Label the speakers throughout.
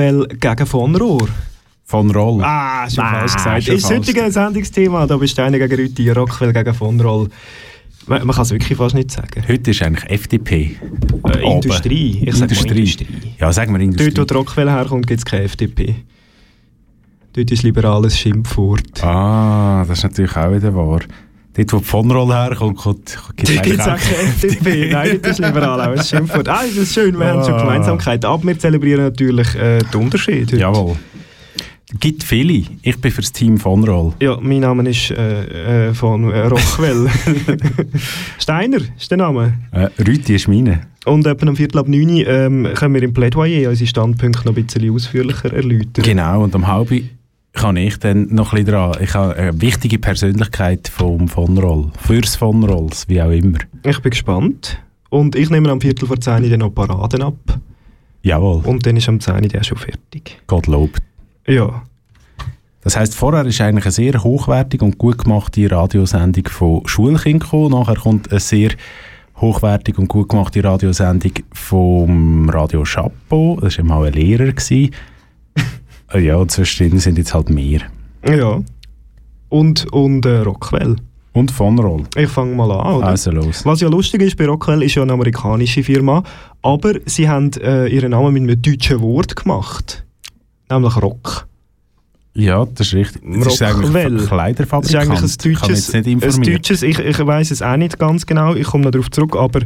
Speaker 1: Rockwell gegen von Rohr.
Speaker 2: Von Roll.
Speaker 1: Ah, schon
Speaker 2: Nein,
Speaker 1: falsch gesagt.
Speaker 2: schon
Speaker 1: Ist
Speaker 2: falsch.
Speaker 1: heutige Sendungsthema, da bist du einer gegen Rüti, Rockwell gegen von Roll. Man, man kann es wirklich fast nicht sagen.
Speaker 2: Heute ist eigentlich FDP.
Speaker 1: Äh. Industrie. Ich sag mal Industrie.
Speaker 2: Ja, sagen wir Industrie.
Speaker 1: Dort, wo Rockwell herkommt, gibt es keine FDP. Dort ist liberales Schimpfwort.
Speaker 2: Ah, das ist natürlich auch wieder wahr. Dort, wo die von Roll herkommt, kommt, gibt
Speaker 1: es auch keine FDP. Nein, dort ist liberal auch ein Schimpfwort. Ah, das ist schön, wir haben schon
Speaker 2: Ah.
Speaker 1: Gemeinsamkeit. Aber wir zelebrieren natürlich äh, den Unterschied heute.
Speaker 2: Jawohl. Gibt viele. Ich bin für das Team von Roll.
Speaker 1: Ja, mein Name ist äh, äh, von äh, Rockwell. Steiner ist der Name.
Speaker 2: Äh, Rüti ist meine.
Speaker 1: Und etwa um Viertel ab neun ähm, können wir im Plädoyer unsere Standpunkte noch ein bisschen ausführlicher erläutern.
Speaker 2: Genau, und am halben kann ich dann noch ein bisschen dran. Ich habe eine wichtige Persönlichkeit vom von Roll. Fürs von Rolls, wie auch immer.
Speaker 1: Ich bin gespannt. Und ich nehme am Viertel vor zehn dann noch Paraden ab.
Speaker 2: Jawohl,
Speaker 1: Und dann ist am 10 der schon fertig.
Speaker 2: Gott lobt.
Speaker 1: Ja.
Speaker 2: Das heisst, vorher ist eigentlich eine sehr hochwertige und gut gemachte Radiosendung von Schulkind gekommen. Nachher kommt eine sehr hochwertige und gut gemachte Radiosendung vom Radio Chapeau. Das war mal ein Lehrer. gewesen. Äh, ja, zwischendrin sind jetzt halt mehr.
Speaker 1: Ja. Und, und äh, Rockwell.
Speaker 2: Und von Roll.
Speaker 1: Ich fange mal an, oder?
Speaker 2: Also los.
Speaker 1: Was ja lustig ist, bei Rockwell ist ja eine amerikanische Firma, aber sie haben äh, ihren Namen mit einem deutschen Wort gemacht. Nämlich Rock.
Speaker 2: Ja, das ist richtig. Das ist eigentlich
Speaker 1: Rockwell.
Speaker 2: ein
Speaker 1: Das ist
Speaker 2: Kleiderfabrikant.
Speaker 1: eigentlich ein deutsches, ein deutsches ich, ich weiß es auch nicht ganz genau, ich komme noch darauf zurück, aber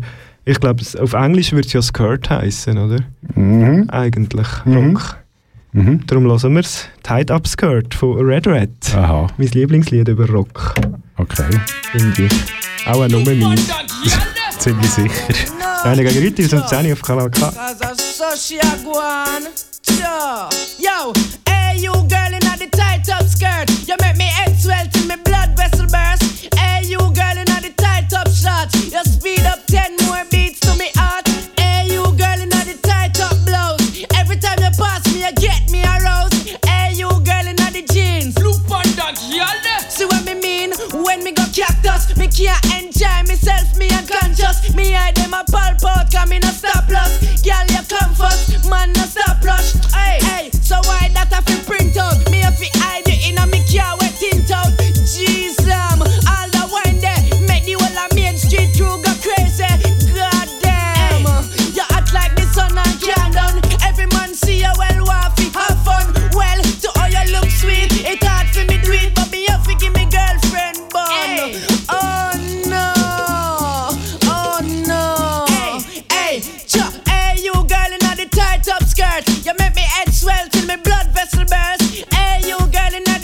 Speaker 1: ich glaube, auf Englisch würde es ja Skirt heißen, oder?
Speaker 2: Mhm.
Speaker 1: Eigentlich,
Speaker 2: Mhm.
Speaker 1: Rock.
Speaker 2: Mhm.
Speaker 1: Darum hören wir es. Tied Up Skirt von Red Red.
Speaker 2: Aha,
Speaker 1: Mein Lieblingslied über Rock,
Speaker 2: okay.
Speaker 1: finde ich. Auch ein Nummer meins.
Speaker 2: Ziemlich sicher.
Speaker 1: Eine gegen Rüti aus dem 10 auf Kanal K.
Speaker 3: Yo, hey you girl in the tight up skirt. You make me head swell till me blood vessel burst. Hey you girl in the tight up shorts. You speed up ten more beats cactus, me can't enjoy myself, me unconscious. Me eye them a pulp out, cause me no stop loss. Girl, you come first, man, no stop rush. Hey, hey, so why that I feel print out? Me if I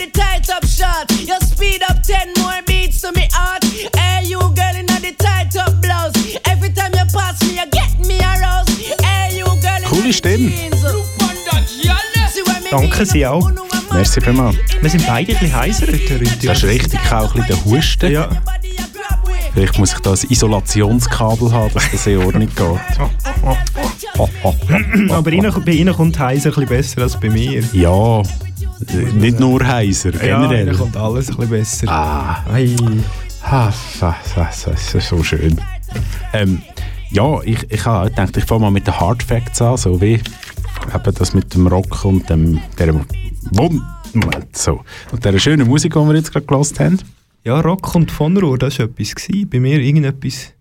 Speaker 3: the tight up short. You speed up ten more beats to me heart. Hey, you girl in the tight up blouse. Every time you pass me, you get me aroused. Hey, you girl in
Speaker 2: Coole
Speaker 3: the
Speaker 2: Stimme.
Speaker 3: jeans. See what me
Speaker 1: Danke? Sie auch.
Speaker 2: Merci vielmals.
Speaker 1: Wir sind beide ein bisschen heiser heute, Rüti.
Speaker 2: Das ist richtig, ich auch ein bisschen den Husten.
Speaker 1: Ja.
Speaker 2: Vielleicht muss ich da ein Isolationskabel haben, dass das in Ordnung geht.
Speaker 1: Aber Ihnen, bei Ihnen kommt heiser ein bisschen besser als bei mir.
Speaker 2: Ja, nicht nur heiser,
Speaker 1: Ja,
Speaker 2: generell.
Speaker 1: Ihnen kommt alles ein bisschen besser.
Speaker 2: ah,
Speaker 1: Ei.
Speaker 2: das, das ist so schön. Ähm, ja, ich, ich habe gedacht, ich fange mal mit den Hard Facts an, so wie eben das mit dem Rock und dem, der Moment, so. Und der schönen Musik, die wir jetzt gerade gehört haben.
Speaker 1: Ja, Rock und von Rohr, das war etwas. Gewesen. Bei mir irgendetwas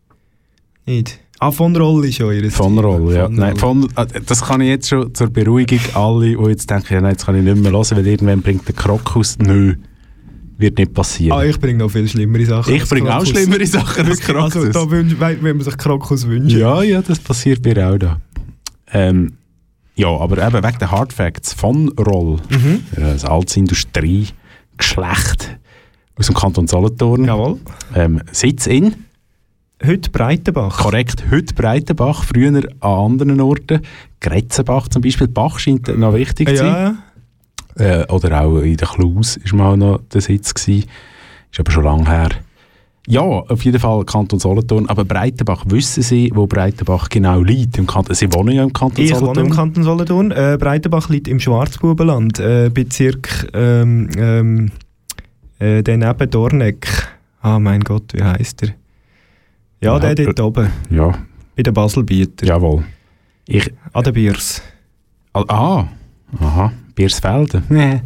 Speaker 1: nicht. Ah, von Roll ist ihres.
Speaker 2: Von Roll, ja.
Speaker 1: Von
Speaker 2: Nein, von, äh, das kann ich jetzt schon zur Beruhigung alle, die jetzt denken, ja, nein, jetzt kann ich nicht mehr hören, weil irgendwann bringt der Krokus. Nö, wird nicht passieren.
Speaker 1: Ah, ich bringe noch viel schlimmere Sachen.
Speaker 2: ich bringe auch schlimmere Sachen als
Speaker 1: Also,
Speaker 2: Krokus.
Speaker 1: da wünsch, wenn man sich Krokus wünscht.
Speaker 2: ja, ja, das passiert mir auch da. Ähm, ja, aber eben wegen der Hard Facts von Roll,
Speaker 1: Mhm.
Speaker 2: das altes Industriegeschlecht aus dem Kanton Solothurn,
Speaker 1: Jawohl.
Speaker 2: ähm, Sitz in
Speaker 1: Heute Breitenbach.
Speaker 4: Korrekt, heute Breitenbach, früher an anderen Orten. Gretzenbach zum Beispiel. Bach scheint noch wichtig zu sein.
Speaker 1: Ja,
Speaker 4: Äh, oder auch in der Klaus war mal noch der Sitz. Gewesen. Ist aber schon lange her. Ja, auf jeden Fall Kanton Solothurn. Aber Breitenbach, wissen Sie, wo Breitenbach genau liegt? Im Kanton, Sie wohnen ja im Kanton
Speaker 1: ich
Speaker 4: Solothurn.
Speaker 1: wohne im Kanton Solothurn. Äh, Breitenbach liegt im Schwarzbubenland, äh, Bezirk ähm, ähm, äh, der neben Dorneck. Ah, mein Gott, wie heißt der? Ja, der dort oben,
Speaker 4: Ja,
Speaker 1: bei den Baselbieter.
Speaker 4: jawohl. Ich,
Speaker 1: An der Biers.
Speaker 4: ah, ah, aha, Biersfelden. Nee.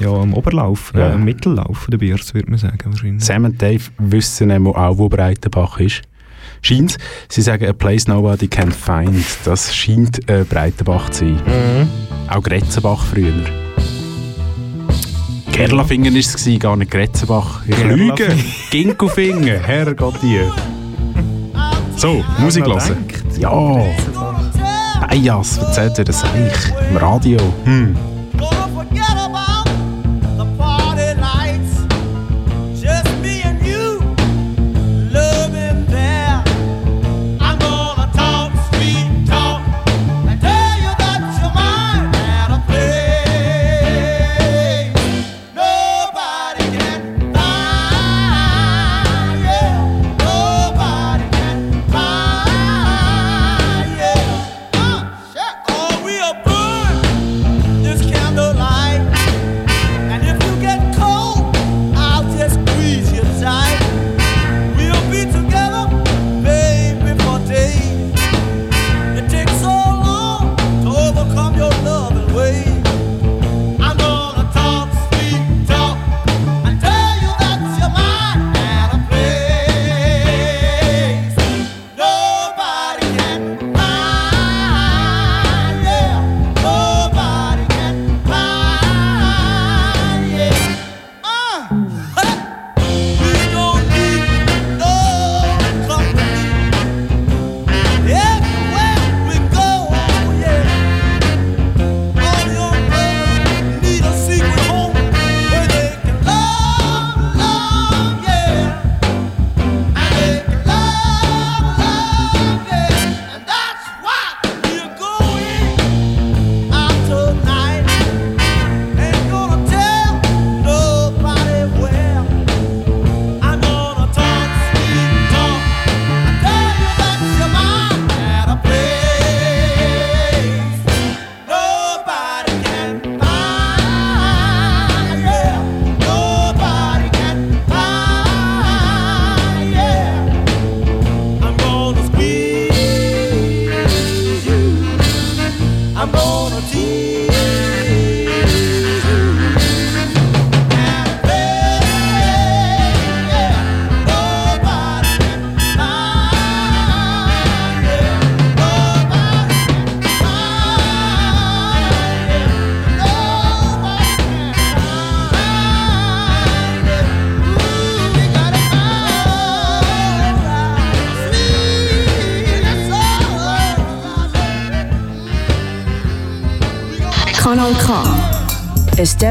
Speaker 1: Ja, am Oberlauf,
Speaker 4: Ja.
Speaker 1: äh, am Mittellauf von der Biers, würde man sagen. Wahrscheinlich.
Speaker 4: Sam und Dave wissen nämlich auch, wo Breitenbach ist. Scheint, sie sagen, a place nobody can find. Das scheint äh, Breitenbach zu sein.
Speaker 1: Mhm.
Speaker 4: Auch Gretzenbach früher. Gerlafingen war es, gar nicht Gretzenbach. Ich lüge. Ginkgofingen, Herrgott dir. So, Musik hören. Ja, Bias, erzählt dir das eigentlich im Radio. Hm.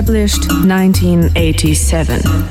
Speaker 5: Established 1987.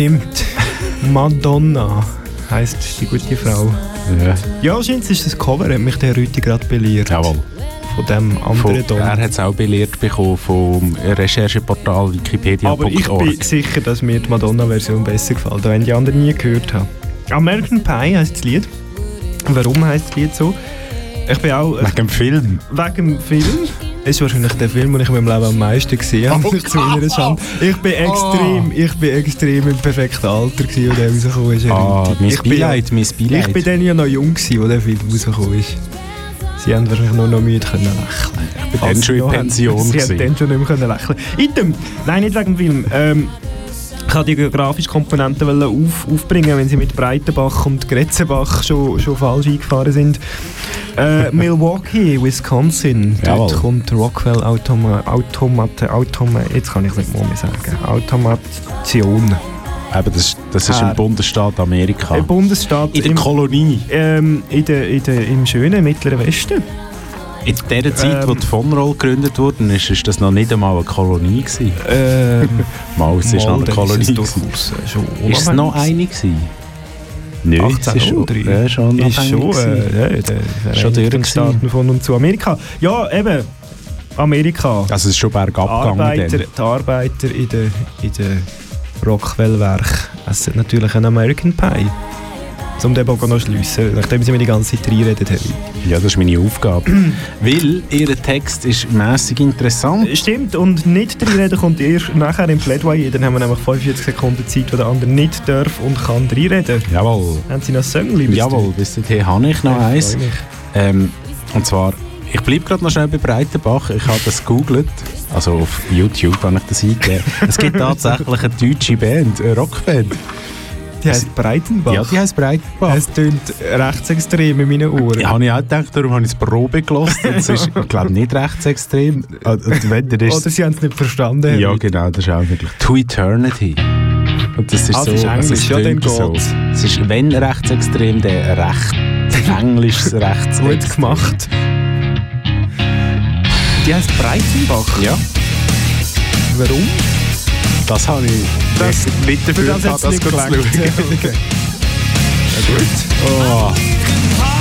Speaker 1: stimmt. Madonna heisst die gute Frau.
Speaker 2: Ja,
Speaker 1: Ja, scheint es ist das Cover, hat mich der Rüti gerade belehrt.
Speaker 2: jawohl.
Speaker 1: Von dem anderen Don.
Speaker 2: er hat es auch belehrt bekommen vom Rechercheportal Wikipedia.org.
Speaker 1: Aber ich bin sicher, dass mir die Madonna-Version besser gefällt, wenn die anderen nie gehört habe. American Pie heisst das Lied. Warum heisst das Lied so? Ich bin auch äh,
Speaker 2: Wegen dem Film.
Speaker 1: wegen dem Film. Es ist wahrscheinlich der Film, den ich in meinem Leben am meisten gesehen habe.
Speaker 2: Oh
Speaker 1: zu meiner Schande. Ich bin extrem, ich bin extrem im perfekten Alter gewesen, als der rausgekommen ist.
Speaker 2: Ah, mein
Speaker 1: ich bin ja,
Speaker 2: Beileid, mein Beileid.
Speaker 1: ich bin dann ja noch jung gewesen, als der Film rausgekommen ist. Sie haben wahrscheinlich nur noch müde können lächeln.
Speaker 2: Ich bin dann schon in Pension.
Speaker 1: Sie haben dann schon nicht mehr können lächeln. Item, nein, nicht wegen dem Film. Ähm, ich wollte die geografische Komponente auf, aufbringen, wenn sie mit Breitenbach und Gretzenbach schon, schon falsch eingefahren sind. Äh, Milwaukee, Wisconsin. Dort
Speaker 2: Jawohl.
Speaker 1: kommt Rockwell Automa, Automat, Automa, jetzt kann ich es nicht mehr sagen. Automation.
Speaker 2: Eben, das, das ist im Bundesstaat Amerika.
Speaker 1: Ein Bundesstaat
Speaker 2: In der
Speaker 1: im,
Speaker 2: Kolonie.
Speaker 1: ähm, in der, in der, im schönen Mittleren Westen.
Speaker 2: In der Zeit,
Speaker 1: Ähm.
Speaker 2: wo die von Roll gegründet wurde, ist, ist das noch nicht einmal eine Kolonie gewesen.
Speaker 1: Ähm,
Speaker 2: Mal, es ist noch eine Kolonie
Speaker 1: ist es
Speaker 2: gewesen.
Speaker 1: äh,
Speaker 2: Ist es noch eine gewesen? Nein, es ist schon,
Speaker 1: 1803.
Speaker 2: ja, schon
Speaker 1: ist schon, äh, ja, der
Speaker 2: Schon durch
Speaker 1: Staaten von und zu Amerika. Ja, eben, Amerika.
Speaker 2: Also es ist schon bergab gegangen
Speaker 1: Arbeiter,
Speaker 2: dann.
Speaker 1: die Arbeiter in den in de Rockwell-Werk essen natürlich einen American Pie. Um den Bogen noch zu schliessen, nachdem sie mir die ganze Zeit reinreden haben.
Speaker 2: Ja, das ist meine Aufgabe. Weil ihr Text ist mäßig interessant.
Speaker 1: Stimmt, und nicht reinreden kommt erst nachher im Plädoyer. Dann haben wir nämlich 45 Sekunden Zeit, wo der andere nicht darf und kann reinreden.
Speaker 2: Jawohl.
Speaker 1: Haben Sie noch Song,
Speaker 2: Jawohl, bis dahin habe ich noch eins.
Speaker 1: Freue mich.
Speaker 2: Ähm, und zwar, ich bleibe gerade noch schnell bei Breitenbach. Ich habe das gegoogelt. Also auf YouTube habe ich das eingegeben. es gibt tatsächlich eine deutsche Band, eine Rockband.
Speaker 1: Die heißt Breitenbach.
Speaker 2: Ja, die heisst Breitenbach.
Speaker 1: Es tönt rechtsextrem in meinen Ohren.
Speaker 2: Ja, habe ich auch gedacht, darum habe ich es Probe gelassen. Es ist, ich glaube, nicht rechtsextrem. Ist,
Speaker 1: Oder sie haben es nicht verstanden.
Speaker 2: ja, genau, das ist auch wirklich To Eternity. Und das ist
Speaker 1: Ah,
Speaker 2: so,
Speaker 1: das ist
Speaker 2: also es
Speaker 1: Englisch, ja, dann
Speaker 2: so.
Speaker 1: geht's.
Speaker 2: Es ist, wenn rechtsextrem, der recht, englisches rechtsextrem.
Speaker 1: Gut gemacht. Die heißt Breitenbach.
Speaker 2: Ja,
Speaker 1: Warum?
Speaker 2: das habe ich
Speaker 1: Das-
Speaker 2: nicht, nicht
Speaker 1: Für
Speaker 2: dafür
Speaker 1: das hat
Speaker 2: das
Speaker 1: nicht gelangt. Okay. Na gut.
Speaker 2: Oh.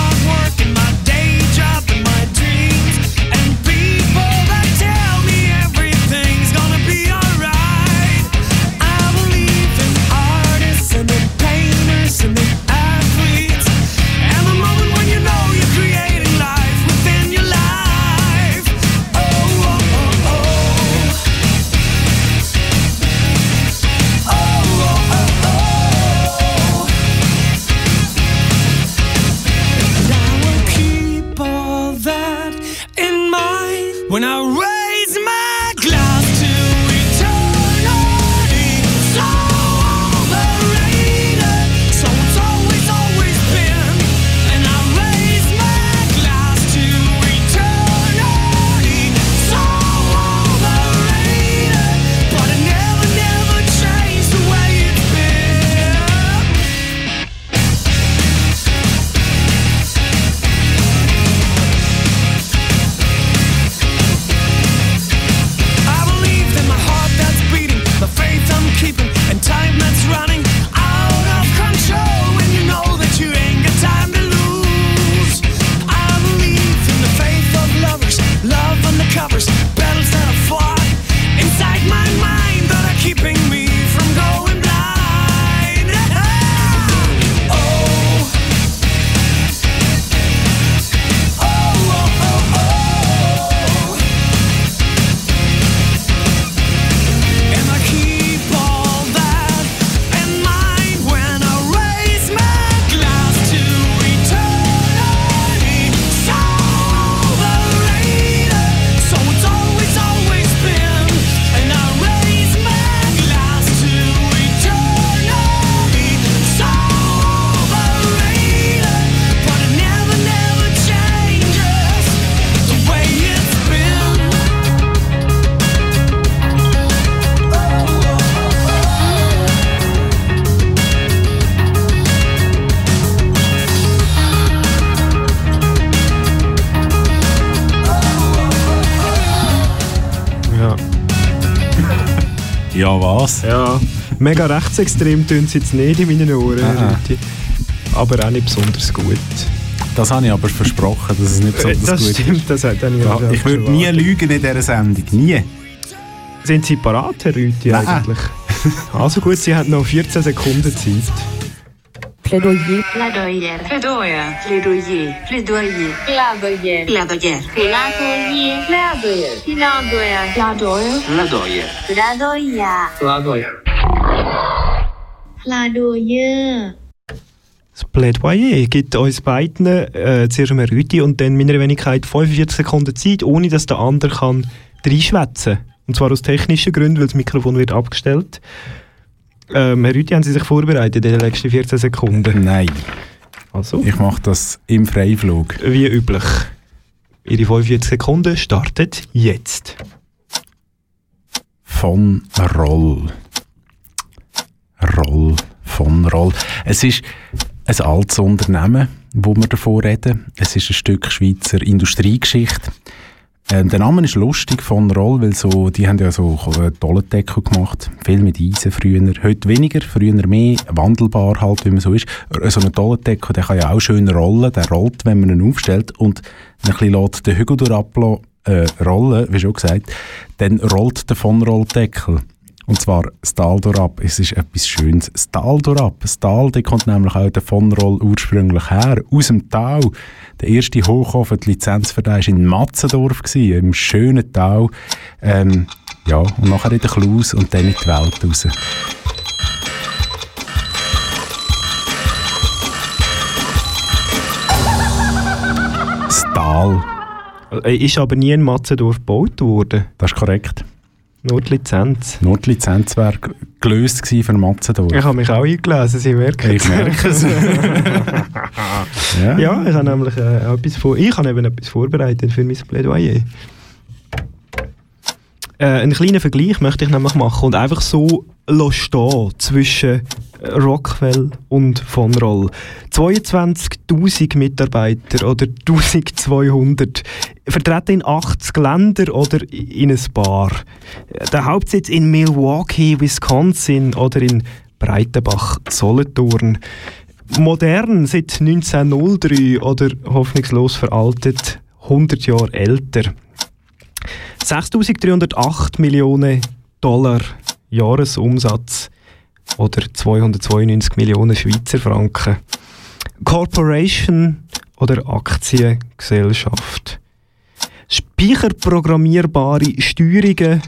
Speaker 6: covers.
Speaker 2: Ja, was?
Speaker 1: Ja, mega rechtsextrem tönt es jetzt nicht in meinen Ohren, Herr
Speaker 2: Ah.
Speaker 1: Aber auch nicht besonders gut.
Speaker 2: Das habe ich aber versprochen, dass es nicht
Speaker 1: Äh,
Speaker 2: besonders
Speaker 1: das
Speaker 2: gut
Speaker 1: stimmt, das hat dann
Speaker 2: ist. Ja, ich würde nie lügen in dieser Sendung. Nie.
Speaker 1: Sind Sie parat, Herr Rüthi, eigentlich? Also gut, Sie haben noch 14 Sekunden Zeit.
Speaker 5: Plädoyer.
Speaker 7: Plädoyer. Plädoyer. Plädoyer. Plädoyer. Plädoyer. Plädoyer. Plädoyer. Plädoyer. Plädoyer. Plädoyer. Plädoyer. Plädoyer.
Speaker 1: Das Plädoyer gibt uns beiden, äh, zuerst mal Rüti und dann meiner Wenigkeit 45 Sekunden Zeit, ohne dass der andere kann reinschwätzen kann. Und zwar aus technischen Gründen, weil das Mikrofon wird abgestellt. Ähm, Herr Rüti, haben Sie sich vorbereitet in den letzten 14 Sekunden?
Speaker 2: Nein,
Speaker 1: Also,
Speaker 2: ich mache das im Freiflug.
Speaker 1: wie üblich. Ihre 45 Sekunden startet jetzt.
Speaker 2: Von Roll. Roll. Von Roll. Es ist ein altes Unternehmen, wo wir davon reden. Es ist ein Stück Schweizer Industriegeschichte. Äh, der Name ist lustig, von Roll, weil so, die haben ja so äh, Tollendeckel gemacht. Viel mit Eisen früher. Heute weniger, früher mehr. Wandelbar halt, wie man so ist. Äh, So ein Tollendeckel, der kann ja auch schön rollen. Der rollt, wenn man ihn aufstellt und ein bisschen lässt den Hügel durchablassen, äh, rollen, wie schon gesagt, dann rollt der von Rolldeckel. Und zwar das Tal durchab. Es ist etwas Schönes. Das Tal durchab. Das Tal, da kommt nämlich auch der von Roll ursprünglich her. Aus dem Tal. Der erste Hochofen, die Lizenz für den war in Matzendorf, gewesen, im schönen Tal. Ähm, ja, und nachher in den Klaus und dann in die Welt raus. Das Tal,
Speaker 1: Äh, Ist aber nie in Matzendorf gebaut worden.
Speaker 2: das ist korrekt.
Speaker 1: Nur die Lizenz.
Speaker 2: Nur die Lizenz wäre gelöst gewesen für Matzendorf.
Speaker 1: Ich habe mich auch eingelesen, Sie merken
Speaker 2: Ich merke es. ja.
Speaker 1: Ja, ich habe nämlich äh, etwas vor ich habe eben etwas vorbereitet für mein Plädoyer. Äh, einen kleinen Vergleich möchte ich nämlich machen und einfach so stehen zwischen Rockwell und Von Roll. 22.000 Mitarbeiter oder 1200 vertreten in 80 Länder oder in ein Paar. Der Hauptsitz in Milwaukee, Wisconsin oder in Breitenbach, Solothurn. Modern seit 1903 oder hoffnungslos veraltet 100 Jahre älter. 6.308 Millionen Dollar Jahresumsatz oder 292 Millionen Schweizer Franken. Corporation oder Aktiengesellschaft. Speicherprogrammierbare Steuerungen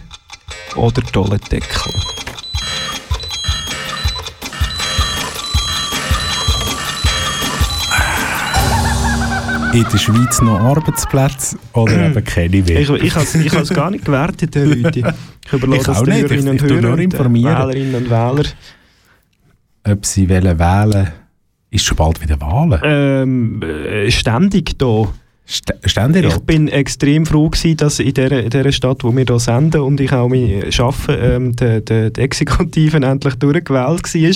Speaker 1: oder Dollendeckel.
Speaker 2: In der Schweiz noch Arbeitsplätze oder eben keine mehr?
Speaker 1: Ich, ich habe es ich has gar nicht gewertet, Rüthi. Ich überlasse
Speaker 2: Ich
Speaker 1: das
Speaker 2: auch
Speaker 1: den
Speaker 2: nicht.
Speaker 1: Hörerinnen
Speaker 2: Ich-
Speaker 1: und Hörern
Speaker 2: nur
Speaker 1: und. Wählerinnen und Wähler.
Speaker 2: Ob sie wollen wählen ist schon bald wieder Wahlen.
Speaker 1: Ähm, äh, ständig hier.
Speaker 2: St Ständerat?
Speaker 1: Ich bin extrem froh gewesen, dass in dieser, in dieser Stadt, wo wir hier senden und ich auch mein Arbeiten, ähm, der, der, der Exekutiven endlich durchgewählt war.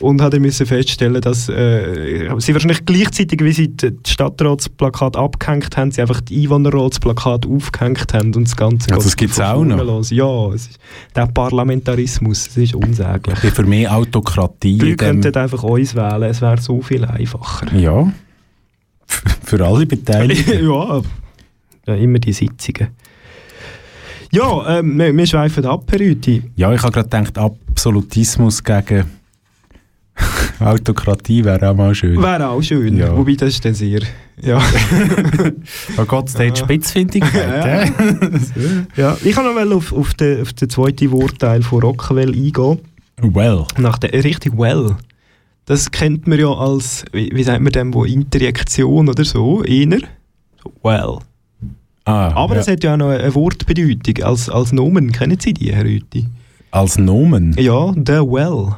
Speaker 1: Und dann müssen feststellen, dass äh, sie wahrscheinlich gleichzeitig, wie sie das Stadtratsplakat abgehängt haben, sie einfach die Einwohnerratsplakat aufgehängt haben und das Ganze
Speaker 2: Also das gibt's
Speaker 1: von
Speaker 2: auch noch?
Speaker 1: Los. Ja, es ist, der Parlamentarismus, das ist unsäglich.
Speaker 2: Für mehr Autokratie.
Speaker 1: Die könnten einfach uns wählen, es wäre so viel einfacher.
Speaker 2: Ja. Für alle Beteiligten.
Speaker 1: ja, ja, immer die Sitzungen. Ja, ähm, wir, wir schweifen ab, Herr Rüthi.
Speaker 2: Ja, ich habe gerade gedacht, Absolutismus gegen Autokratie wäre auch mal schön.
Speaker 1: Wäre auch schön,
Speaker 2: Ja.
Speaker 1: wobei das ist dann sehr... Ja.
Speaker 2: Oh Gott, es hat Spitzfindigkeit.
Speaker 1: Ja. ja. Ich kann noch mal auf, auf, den, auf den zweiten Wortteil von Rockwell eingehen.
Speaker 2: Well.
Speaker 1: Nach der, richtig well. Das kennt man ja als, wie, wie sagt man dem, wo Interjektion oder so, eher. So, well.
Speaker 2: Ah,
Speaker 1: Aber
Speaker 2: ja.
Speaker 1: es hat ja auch noch eine Wortbedeutung als, als Nomen. Kennen Sie die, Herr Rüthi?
Speaker 2: Als Nomen.
Speaker 1: Ja, the well.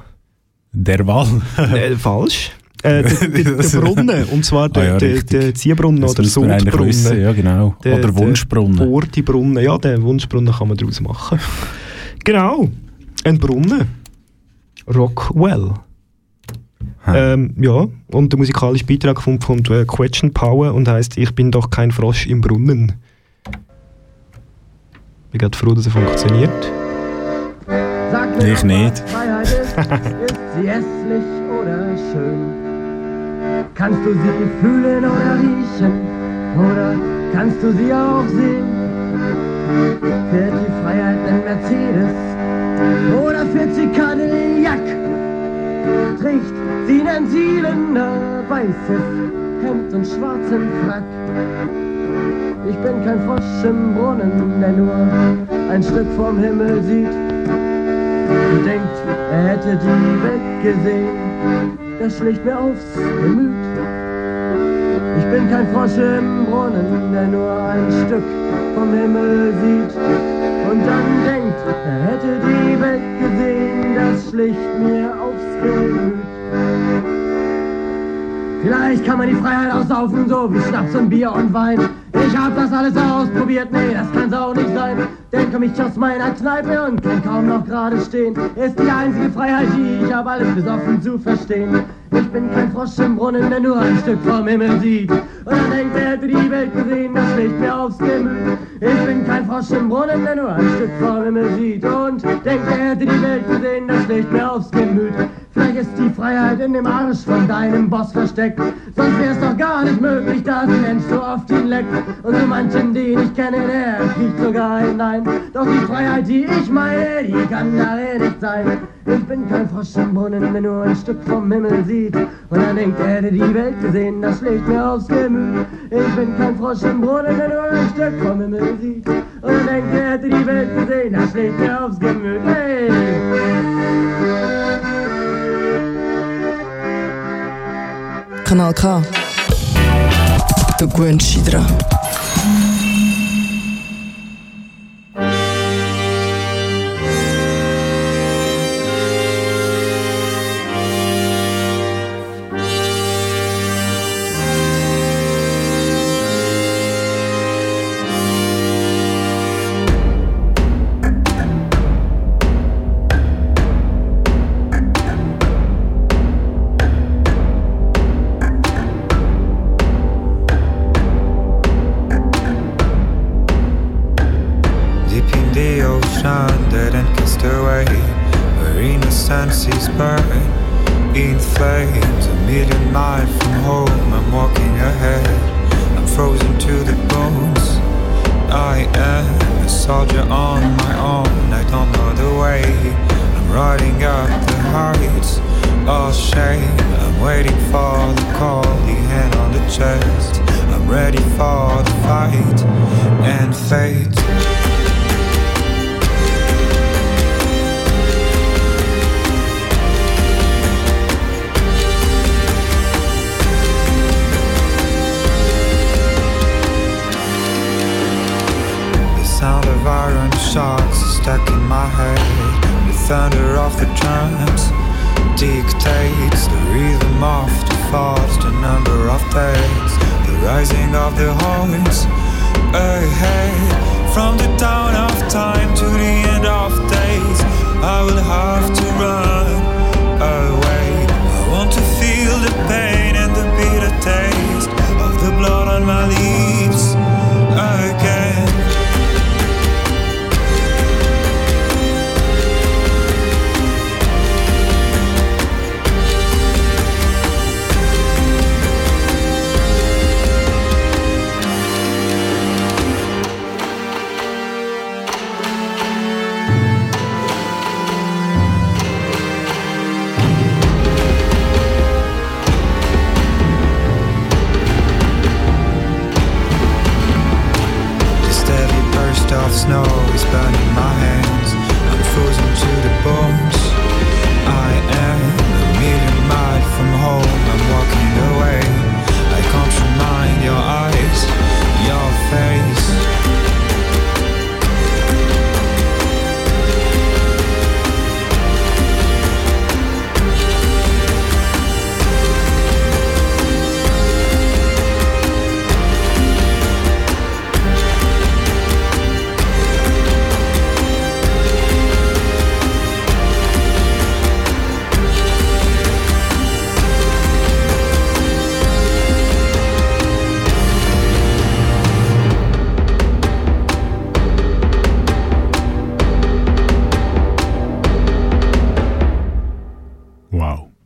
Speaker 2: Der Wall.
Speaker 1: äh, falsch. Äh, der, der, der Brunnen, und zwar der,
Speaker 2: Ah ja,
Speaker 1: der, der Ziehbrunnen
Speaker 2: Das
Speaker 1: oder
Speaker 2: eigentlich wissen,
Speaker 1: Sodbrunnen.
Speaker 2: Ja, genau.
Speaker 1: Der-
Speaker 2: Oder Wunschbrunnen.
Speaker 1: Der Ortibrunnen, ja, den Wunschbrunnen kann man daraus machen. genau, ein Brunnen. Rockwell. Ähm, ja, und der musikalische Beitrag kommt von der Question Power und heißt Ich bin doch kein Frosch im Brunnen. Ich bin gerade froh, dass er funktioniert.
Speaker 8: Sag mir
Speaker 2: Ich nicht.
Speaker 8: Freiheit ist. ist sie hässlich oder schön? Kannst du sie fühlen oder riechen? Oder kannst du sie auch sehen? Fährt die Freiheit ein Mercedes? Oder fährt sie Cadillac? Trägt sie einen Zylinder, weißes Hemd und schwarzen Frack? Ich bin kein Frosch im Brunnen, der nur ein Stück vom Himmel sieht. Und denkt, er hätte die Welt gesehen, das schlägt mir aufs Gemüt. Ich bin kein Frosch im Brunnen, der nur ein Stück vom Himmel sieht. Und dann denkt, er hätte die Welt gesehen, das schlicht mir aufs. Vielleicht kann man die Freiheit aussaufen, so wie Schnaps und Bier und Wein. Ich hab das alles ausprobiert, nee, das kann's auch nicht sein. Denn komm ich aus meiner Kneipe und kann kaum noch gerade stehen. Ist die einzige Freiheit, die ich hab, alles besoffen zu verstehen. Ich bin kein Frosch im Brunnen, der nur ein Stück vom Himmel sieht. Und dann denkt er, hätte die Welt gesehen, das schlägt mir aufs Gemüt. Ich bin kein Frosch im Brunnen, der nur ein Stück vom Himmel sieht. Und denkt er, hätte die Welt gesehen, das schlägt mir aufs Gemüt. Ist die Freiheit in dem Arsch von deinem Boss versteckt. Sonst wär's doch gar nicht möglich, dass ein Mensch so oft ihn leckt. Und so manchen, den ich kenne, der kriegt sogar hinein. Doch die Freiheit, die ich meine, die kann darin nicht sein. Ich bin kein Frosch im Brunnen, der nur ein Stück vom Himmel sieht. Und dann denkt er, hätte die Welt gesehen, das schlägt mir aufs Gemüt. Ich bin kein Frosch im Brunnen, der nur ein Stück vom Himmel sieht. Und dann denkt er, hätte die Welt gesehen, das schlägt mir aufs Gemüt. Hey!
Speaker 9: Kanal K. Du gewöhnst dich
Speaker 10: of the drums dictates the rhythm of the thoughts, the number of days, the rising of the horns ahead. From the dawn of time to the end of days, I will have to run away. off snow is burning my hands. I'm frozen to the bones. I am a million miles from home. I'm
Speaker 2: walking.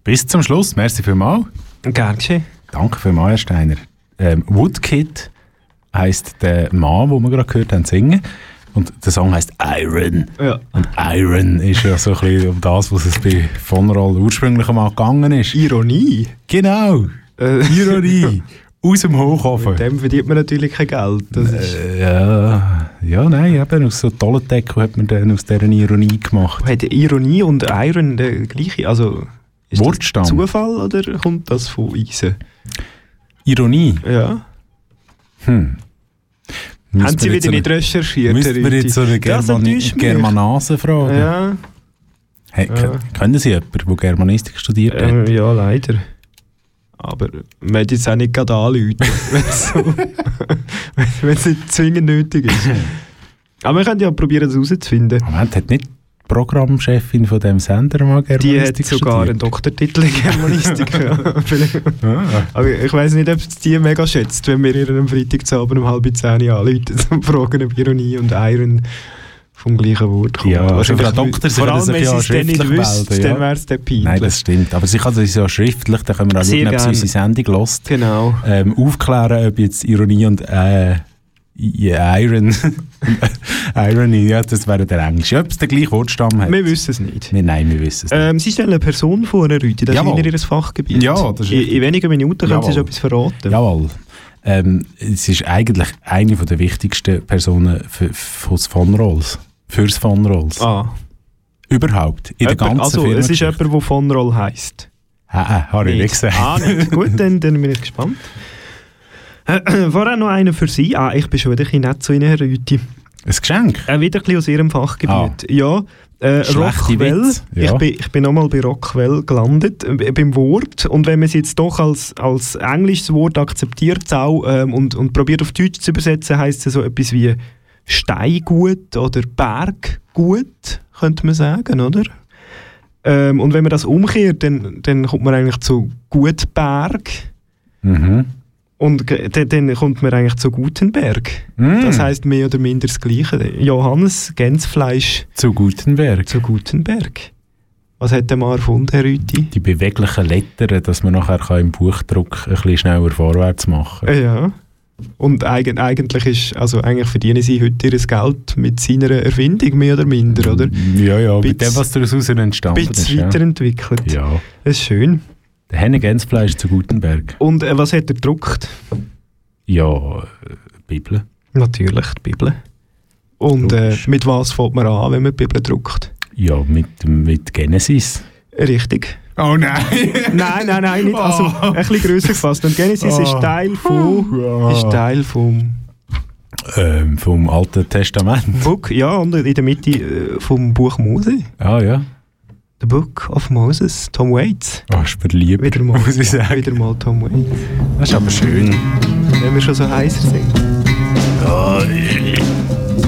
Speaker 2: Bis zum Schluss. Merci vielmals.
Speaker 1: Gern geschehen.
Speaker 2: Danke vielmals, Herr Steiner. Ähm, Woodkid heisst der Mann, den wir gerade gehört haben, singen. Und der Song heisst Iron.
Speaker 1: Ja.
Speaker 2: Und Iron ist ja so ein bisschen um das, was es bei Von Roll ursprünglich einmal gegangen ist.
Speaker 1: Ironie.
Speaker 2: Genau. Ironie. Aus dem Hochofen.
Speaker 1: Mit dem verdient man natürlich kein Geld. Das ist
Speaker 2: Äh, ja, ja, nein, eben aus so tollen Deckel hat man dann aus dieser Ironie gemacht.
Speaker 1: Hat Ironie und Iron der gleiche? Also, ist
Speaker 2: Wortstamm.
Speaker 1: das Zufall oder kommt das von Eisen?
Speaker 2: Ironie.
Speaker 1: Ja.
Speaker 2: Hm.
Speaker 1: Haben
Speaker 2: Müssten
Speaker 1: Sie wieder nicht recherchiert?
Speaker 2: Müssten wir jetzt so eine Germani. Germanase fragen?
Speaker 1: Ja,
Speaker 2: Hey,
Speaker 1: Ja.
Speaker 2: Kennen Sie jemanden, der Germanistik studiert hat?
Speaker 1: äh, ja, leider. Aber man hat jetzt auch nicht gerade anrufen, wenn es so, wenn es nicht zwingend nötig ist. Aber wir können ja probieren, das herauszufinden.
Speaker 2: Moment, hat nicht Programmchefin von dem Sender mal
Speaker 1: Die hat
Speaker 2: Germanistik
Speaker 1: sogar einen? Doktortitel in Germanistik. ja. Aber ich weiß nicht, ob es die mega schätzt, wenn wir ihr am Freitagabend um halb zehn anrufen und fragen, ob Ironie und Iron vom gleichen Wort kommen.
Speaker 2: Ja, also
Speaker 1: Wahrscheinlich
Speaker 2: Frau Doktor,
Speaker 1: Vor allem, wenn sie es dann nicht wüsste,
Speaker 2: ja.
Speaker 1: dann wäre es dann peinlich.
Speaker 2: Nein, das stimmt. Aber sie kann es ja schriftlich, dann können wir auch schauen, ob sie unsere Sendung lost.
Speaker 1: Genau.
Speaker 2: Ähm, aufklären, ob jetzt Ironie und äh, ja, Iron, Irony, ja, das wäre der Englische. Ob es den gleichen Wortstamm hat.
Speaker 1: Wir wissen es nicht.
Speaker 2: Wir, nein, wir wissen es nicht.
Speaker 1: Ähm, sie stellen eine Person vor, Herr Rüthi, das
Speaker 2: Jawohl.
Speaker 1: ist Ihnen Ihr Fachgebiet.
Speaker 2: Ja, das ist
Speaker 1: in, in wenigen Minuten können Sie schon etwas verraten.
Speaker 2: Jawohl. Ähm, es ist eigentlich eine von der wichtigsten Personen für, fürs Von Rolls. Fürs Von Rolls.
Speaker 1: Ah.
Speaker 2: Überhaupt. In der
Speaker 1: Jemand-
Speaker 2: ganzen
Speaker 1: also,
Speaker 2: Firma.
Speaker 1: es ist jemand, der von Roll heisst.
Speaker 2: Ah, ah, habe ich nicht gesagt.
Speaker 1: Ah, nicht. Gut, dann, dann bin ich gespannt. Äh, Vorher noch einer für Sie. Ah, ich bin schon wieder ein nett zu Ihnen, Herr Rüthi.
Speaker 2: Ein Geschenk?
Speaker 1: Äh, wieder ein bisschen aus Ihrem Fachgebiet. Ja, äh, Rockwell.
Speaker 2: Ja.
Speaker 1: Ich bin, ich bin nochmal bei Rockwell gelandet, äh, beim Wort. Und wenn man es jetzt doch als, als englisches Wort akzeptiert auch, ähm, und, und probiert auf Deutsch zu übersetzen, heisst es so etwas wie Steingut oder Berggut, könnte man sagen, oder? Ähm, und wenn man das umkehrt, dann, dann kommt man eigentlich zu Gutberg.
Speaker 2: Mhm.
Speaker 1: Und dann, kommt man eigentlich zu Gutenberg.
Speaker 2: Mm.
Speaker 1: Das heißt mehr oder minder das Gleiche. Johannes Gänsfleisch
Speaker 2: Zu Gutenberg.
Speaker 1: zu Gutenberg. Was hat der mal erfunden, Herr Rüthi?
Speaker 2: Die beweglichen Lettern, dass man nachher kann im Buchdruck ein bisschen schneller vorwärts machen
Speaker 1: Äh, Ja. Und eigen, eigentlich ist, also eigentlich verdienen sie heute ihr Geld mit seiner Erfindung, mehr oder minder, oder?
Speaker 2: Ja, ja, mit
Speaker 1: Bisschen-
Speaker 2: dem, was daraus entstanden
Speaker 1: Ein
Speaker 2: ist.
Speaker 1: bisschen
Speaker 2: Ja.
Speaker 1: weiterentwickelt.
Speaker 2: ja.
Speaker 1: Das ist schön.
Speaker 2: Der Henne Gänsfleisch zu Gutenberg.
Speaker 1: Und äh, was hat er gedruckt?
Speaker 2: Ja, äh, Bibel.
Speaker 1: Natürlich die Bibel. Und äh, mit was fängt man an, wenn man die Bibel druckt?
Speaker 2: Ja, mit, mit Genesis.
Speaker 1: Richtig.
Speaker 2: Oh nein!
Speaker 1: Nein, nein, nein, nicht. Also, ein bisschen grösser gefasst. Und Genesis ist
Speaker 2: Oh.
Speaker 1: Teil von, ist Teil vom
Speaker 2: ähm, vom Alten Testament.
Speaker 1: Book, ja, und in der Mitte äh, vom Buch Mose.
Speaker 2: Ah ja.
Speaker 1: The Book of Moses, Tom Waits.
Speaker 2: Oh, ist mir lieb,
Speaker 1: Wieder mal,
Speaker 2: muss ich sagen.
Speaker 1: wieder mal Tom Waits.
Speaker 2: Das ist aber schön.
Speaker 1: Wenn wir schon so heißer sind.
Speaker 6: Books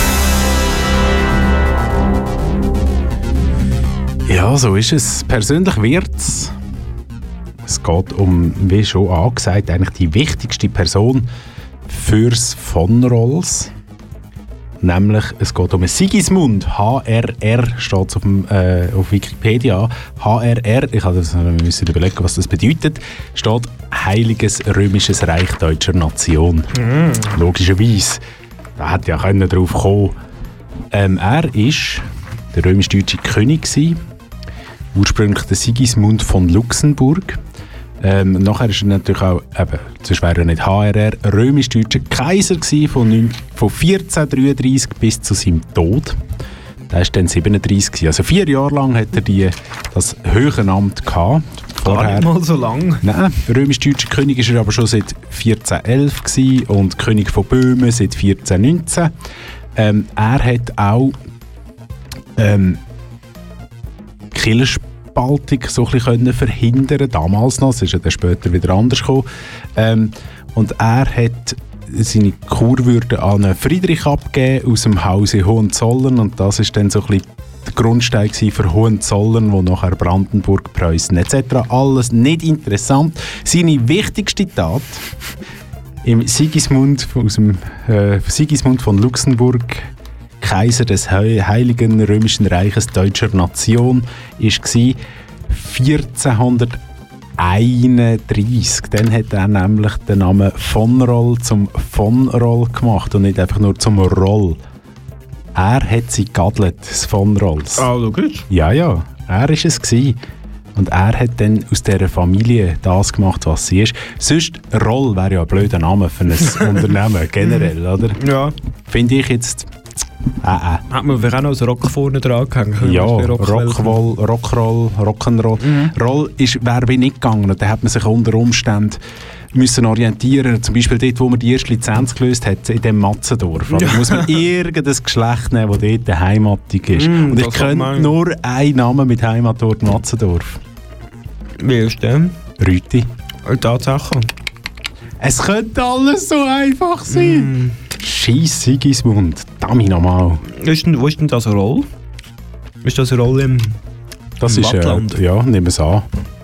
Speaker 2: Ja, so ist es. Persönlich wird's. Es geht um, wie schon angesagt, eigentlich die wichtigste Person fürs von Rolls. Nämlich, es geht um einen Sigismund. HRR steht auf, dem, äh, auf Wikipedia. HRR, ich wir müssen überlegen, was das bedeutet, steht Heiliges Römisches Reich Deutscher Nation.
Speaker 1: Mm.
Speaker 2: Logischerweise. Da hätte ja können drauf kommen. Ähm, er ist der römisch-deutsche König gewesen, ursprünglich der Sigismund von Luxemburg. Ähm, nachher ist er natürlich auch, eben, sonst wäre er nicht HRR, römisch-deutscher Kaiser gewesen, von, neun- von 1433 bis zu seinem Tod. Der war dann 37 gewesen. Also vier Jahre lang hat er die, das höhere Amt gehabt.
Speaker 1: Gar nicht mal so lang.
Speaker 2: Nein, römisch-deutscher König ist er aber schon seit 1411 gewesen und König von Böhmen seit 1419. Ähm, er hat auch ähm, die Kirchenspaltung so ein bisschen verhindern damals noch, es ist ja dann später wieder anders gekommen. Ähm, und er hat seine Kurwürde an Friedrich abgegeben aus dem Hause Hohenzollern und das ist dann so ein bisschen der Grundstein für Hohenzollern, wo nachher Brandenburg, Preußen etc. Alles nicht interessant. Seine wichtigste Tat im Sigismund, aus dem, äh, Sigismund von Luxemburg, Kaiser des Hei- Heiligen Römischen Reiches deutscher Nation, war 1431. Dann hat er nämlich den Namen von Roll zum von Roll gemacht und nicht einfach nur zum Roll. Er hat sie gadelt, das von Rolls.
Speaker 1: Ah, logisch.
Speaker 2: Ja, ja, er war es. Gewesen. Und er hat dann aus dieser Familie das gemacht, was sie ist. Sonst, Roll wäre ja ein blöder Name für ein Unternehmen, generell, oder?
Speaker 1: Ja.
Speaker 2: Finde ich jetzt. Äh, äh.
Speaker 1: Hat man vielleicht auch noch so Rock vorne dran gehängt?
Speaker 2: Ja,
Speaker 1: Rock
Speaker 2: Rockroll, Rockroll, Rock'n'Roll. Roll ist, wäre wie nicht gegangen. Und da hat man sich unter Umständen müssen orientieren. Zum Beispiel dort, wo man die erste Lizenz gelöst hat, in dem Matzendorf. Da
Speaker 1: Ja.
Speaker 2: muss man irgendein Geschlecht nehmen, das dort heimatig ist.
Speaker 1: Mm,
Speaker 2: Und ich
Speaker 1: man.
Speaker 2: nur einen Namen mit Heimatort Matzendorf.
Speaker 1: Wie ist der?
Speaker 2: Rüti.
Speaker 1: Tatsache.
Speaker 2: Es könnte alles so einfach sein. Scheiss Sigismund. Dami nochmal.
Speaker 1: Ist denn, wo ist denn das eine Rolle? Ist das eine Rolle im,
Speaker 2: Das
Speaker 1: im
Speaker 2: ist,
Speaker 1: Wattland?
Speaker 2: äh, ja, nehmen wir es an.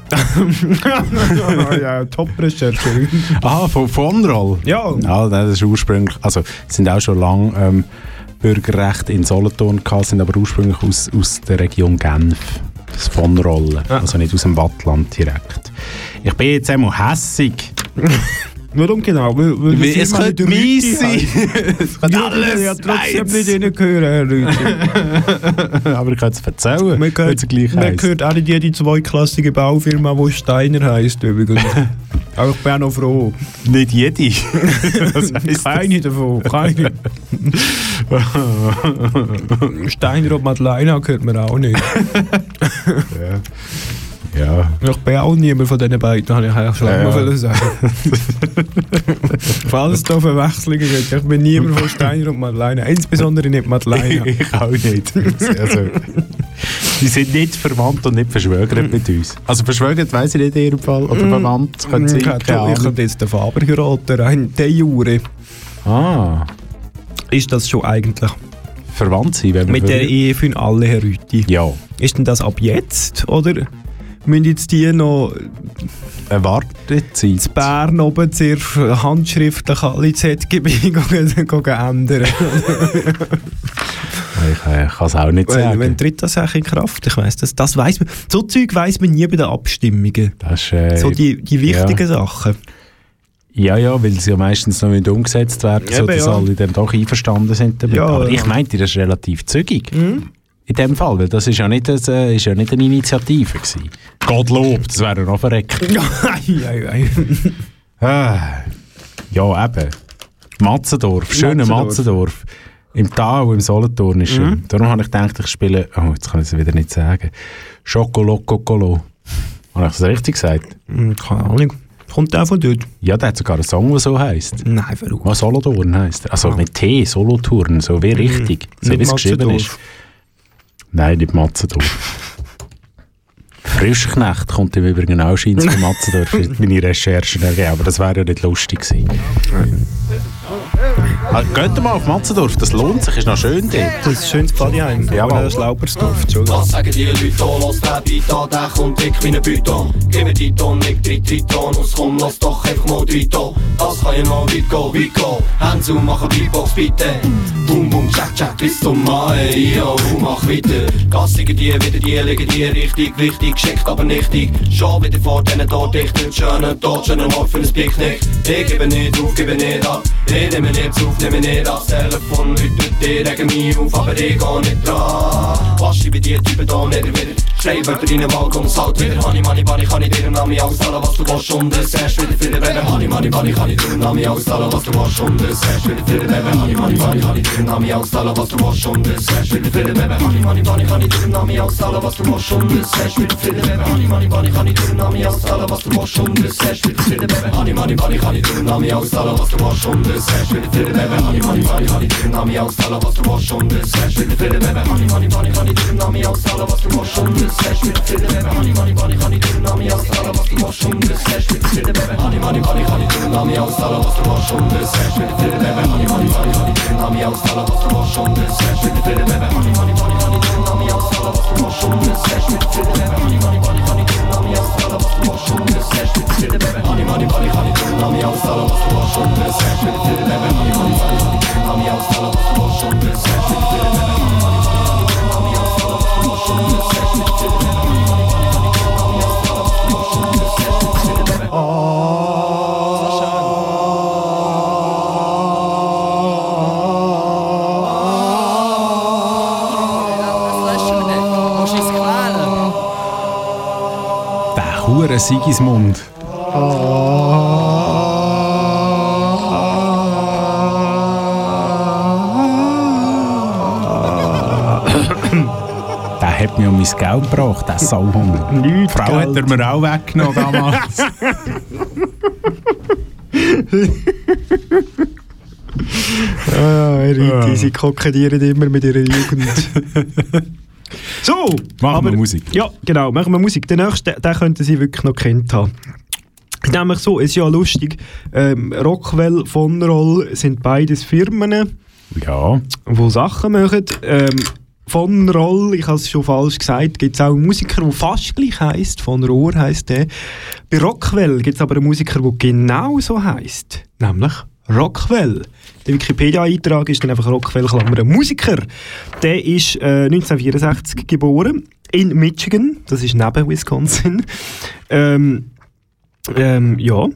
Speaker 1: ja, Top-Recherche.
Speaker 2: Ah, von, von Roll?
Speaker 1: Ja.
Speaker 2: ja. Das ist ursprünglich, also sind auch schon lange ähm, Bürgerrechte in Solothurn gehabt, sind aber ursprünglich aus, aus der Region Genf. Das von Rollen, also nicht aus dem Wattland direkt. Ich bin jetzt einmal hässig.
Speaker 1: Warum genau? Weil, weil
Speaker 2: Weil es könnte mies sein. Es könnte alles
Speaker 1: Ja, trotzdem nicht reingehören, Rüti.
Speaker 2: aber ich kann es erzählen,
Speaker 1: Man gehört,
Speaker 2: gleich
Speaker 1: man
Speaker 2: heisst.
Speaker 1: gehört auch nicht jede zweiklassige Baufirma, die Steiner heisst übrigens. Aber ich bin auch noch froh.
Speaker 2: Nicht jede. Was
Speaker 1: keine davon, keine. Steiner und Madeleine gehört mir auch nicht.
Speaker 2: ja. Ja.
Speaker 1: Ich bin auch niemand von diesen beiden, habe ich eigentlich schon
Speaker 2: Ja,
Speaker 1: immer
Speaker 2: ja.
Speaker 1: sagen. Falls es da Verwechslungen gibt, ich bin niemand von Steiner und Madeleine, insbesondere nicht Madeleine.
Speaker 2: ich auch nicht. Also, die sind nicht verwandt und nicht verschwögert mit uns. Also verschwögert weiss ich nicht in ihrem Fall. Oder verwandt können sie.
Speaker 1: Ich könnte jetzt den Faber heiraten, rein de jure.
Speaker 2: Ah.
Speaker 1: Ist das schon eigentlich?
Speaker 2: Verwandt sein, wenn wir
Speaker 1: Mit der. Ehe für alle, Herr Rüti.
Speaker 2: Ja.
Speaker 1: Ist denn das ab jetzt, oder? Müssen jetzt die noch
Speaker 2: eine Wartezeit
Speaker 1: in Bern oben sehr handschriftlich alle ZGB ändern?
Speaker 2: Ich, kann es auch nicht
Speaker 1: Wenn,
Speaker 2: sagen.
Speaker 1: wenn tritt das eigentlich in Kraft? Ich weiss das. Das weiss man. So Zeug weiss man nie bei den Abstimmungen.
Speaker 2: Das ist, äh,
Speaker 1: so die, die wichtigen Sachen.
Speaker 2: Ja, ja, weil sie ja meistens noch nicht umgesetzt werden,
Speaker 1: Eben,
Speaker 2: sodass
Speaker 1: ja.
Speaker 2: alle dann doch einverstanden sind damit.
Speaker 1: Ja,
Speaker 2: Aber ich
Speaker 1: ja. Mhm.
Speaker 2: meinte, das ist relativ zügig. In dem Fall, weil das ist ja nicht, das, äh, ist ja nicht eine Initiative gewesen. Gottlob, das wäre noch verreckt. Ah, ja, eben. Matzendorf, schöne
Speaker 1: Matzendorf.
Speaker 2: Im Tal, im Solothurn ist
Speaker 1: Mhm.
Speaker 2: Darum habe ich gedacht, ich spiele, oh, jetzt kann ich es wieder nicht sagen. Chocolococolo. Habe ich das richtig gesagt?
Speaker 1: Hm, Keine Ahnung. Kommt der von dort?
Speaker 2: Ja, der hat sogar einen Song, der so heisst.
Speaker 1: Nein, verrückt.
Speaker 2: Was Solothurn heisst. er. Also mit T, Solothurn, so wie richtig. So wie es geschrieben ist. Nein, nicht Matzendorf. Frischknecht kommt im Übrigen auch scheint von Matzendorf, meine Recherchen ergeben, aber das wäre ja nicht lustig gewesen. Ah, Geht mal auf Matzendorf, das lohnt sich, ist noch schön dort.
Speaker 1: Das ist ein schönes Pfadiheim.
Speaker 2: Jawohl.
Speaker 1: Oder Schlaubersdorf, Entschuldigung.
Speaker 11: Was sagen die Leute da? Los der Beat an, der kommt dick wie ein Python. Gib mir die Ton, ich drei Triton. Und komm, lass doch einfach mal drei Ton. Das kann ja noch weit gehen, weit gehen. Hands auf, mach eine Beatbox bitte. Boom, boom, check, check, bis zum Mai. Yo, mach weiter. Gassiger die, wieder die, liegen die richtig, wichtig, geschickt, aber nichtig. Schon wieder vor denen dort dichten, schönen Tod, schönen Ort für ein Picknick. Ich gebe nicht auf, gebe nicht ab. Ich nehme nicht auf, nehme nicht. Das Telefon läutet, die regen mich auf, aber ich geh nicht dran. Was schreibe die Typen da nicht wieder? Schreibwörter in den Balkon, es halt wieder. Honey, money, money, kann ich dir im Namen auszahlen, was du willst. Und es erst wieder für den Baby. Honey, money, money, kann ich dir im Namen auszahlen, was du willst. Und es erst wieder für den Baby. Honey, money, money, kann ich dir im Namen auszahlen, was du willst. Und es erst wieder für den Baby. Honey, money, money, kann ich dir im Namen auszahlen, was du willst. Und es erst wieder für den Baby. Honey, money, money, kann ich dir im Namen auszahlen, was du willst. Und es erst wieder für den Baby. Honey, money, money, kann ich dir im Namen auszahlen, was du willst. Und es erst wieder für den Baby. Honey, money, money, kann ich dir im Namen auszahlen, was du willst. Und es erst wieder für den Baby. Honey, money, money, kann ich dir im Namen auszahlen, was du willst. Und es erst wieder für den Baby. Honey, money, money, kann ich dir im Namen auszahlen, was du willst. Und es erst wieder für den Baby. Honey, money, money, kann ich dir im Namen auszahlen, was du willst. Und es erst wieder für den Baby. Honey, money, money, kann ich dir im Namen auszahlen, was du willst. Und es erst wieder für den Baby. Honey, money, money, kann ich dir im Namen auszahlen, was du willst. Und es erst wieder für den Baby. Honey, money, money, kann ich dir im Namen auszahlen, was du willst. Und es erst wieder für den Baby. Honey, money, money, kann ich dir im Namen auszahlen, was du willst. Und es erst wieder für den Baby. Honey, money, money, kann ich dir im Namen auszahlen, was du willst. Und es erst wieder für den
Speaker 2: Der Sigismund. Der hat mir um mein Geld gebracht, der Sauhund. Die Frau hat er mir auch weggenommen damals.
Speaker 1: Ah, Riti, sie kokettieren immer mit ihrer Jugend.
Speaker 2: Machen wir Musik.
Speaker 1: Ja, genau, machen wir Musik. Den nächsten, den könnten Sie wirklich noch kennt haben. Nämlich so, es ist ja lustig, ähm, Rockwell, von Roll sind beides Firmen,
Speaker 2: ja.
Speaker 1: die Sachen machen. Ähm, von Roll, ich habe es schon falsch gesagt, gibt es auch einen Musiker, der fast gleich heisst, von Rohr heisst der. Bei Rockwell gibt es aber einen Musiker, der genau so heisst, nämlich Rockwell. Der Wikipedia-Eintrag ist dann einfach Rockwell, Klammer, Musiker. Der ist äh, 1964 geboren, in Michigan, das ist neben Wisconsin. Ähm, ähm, ja,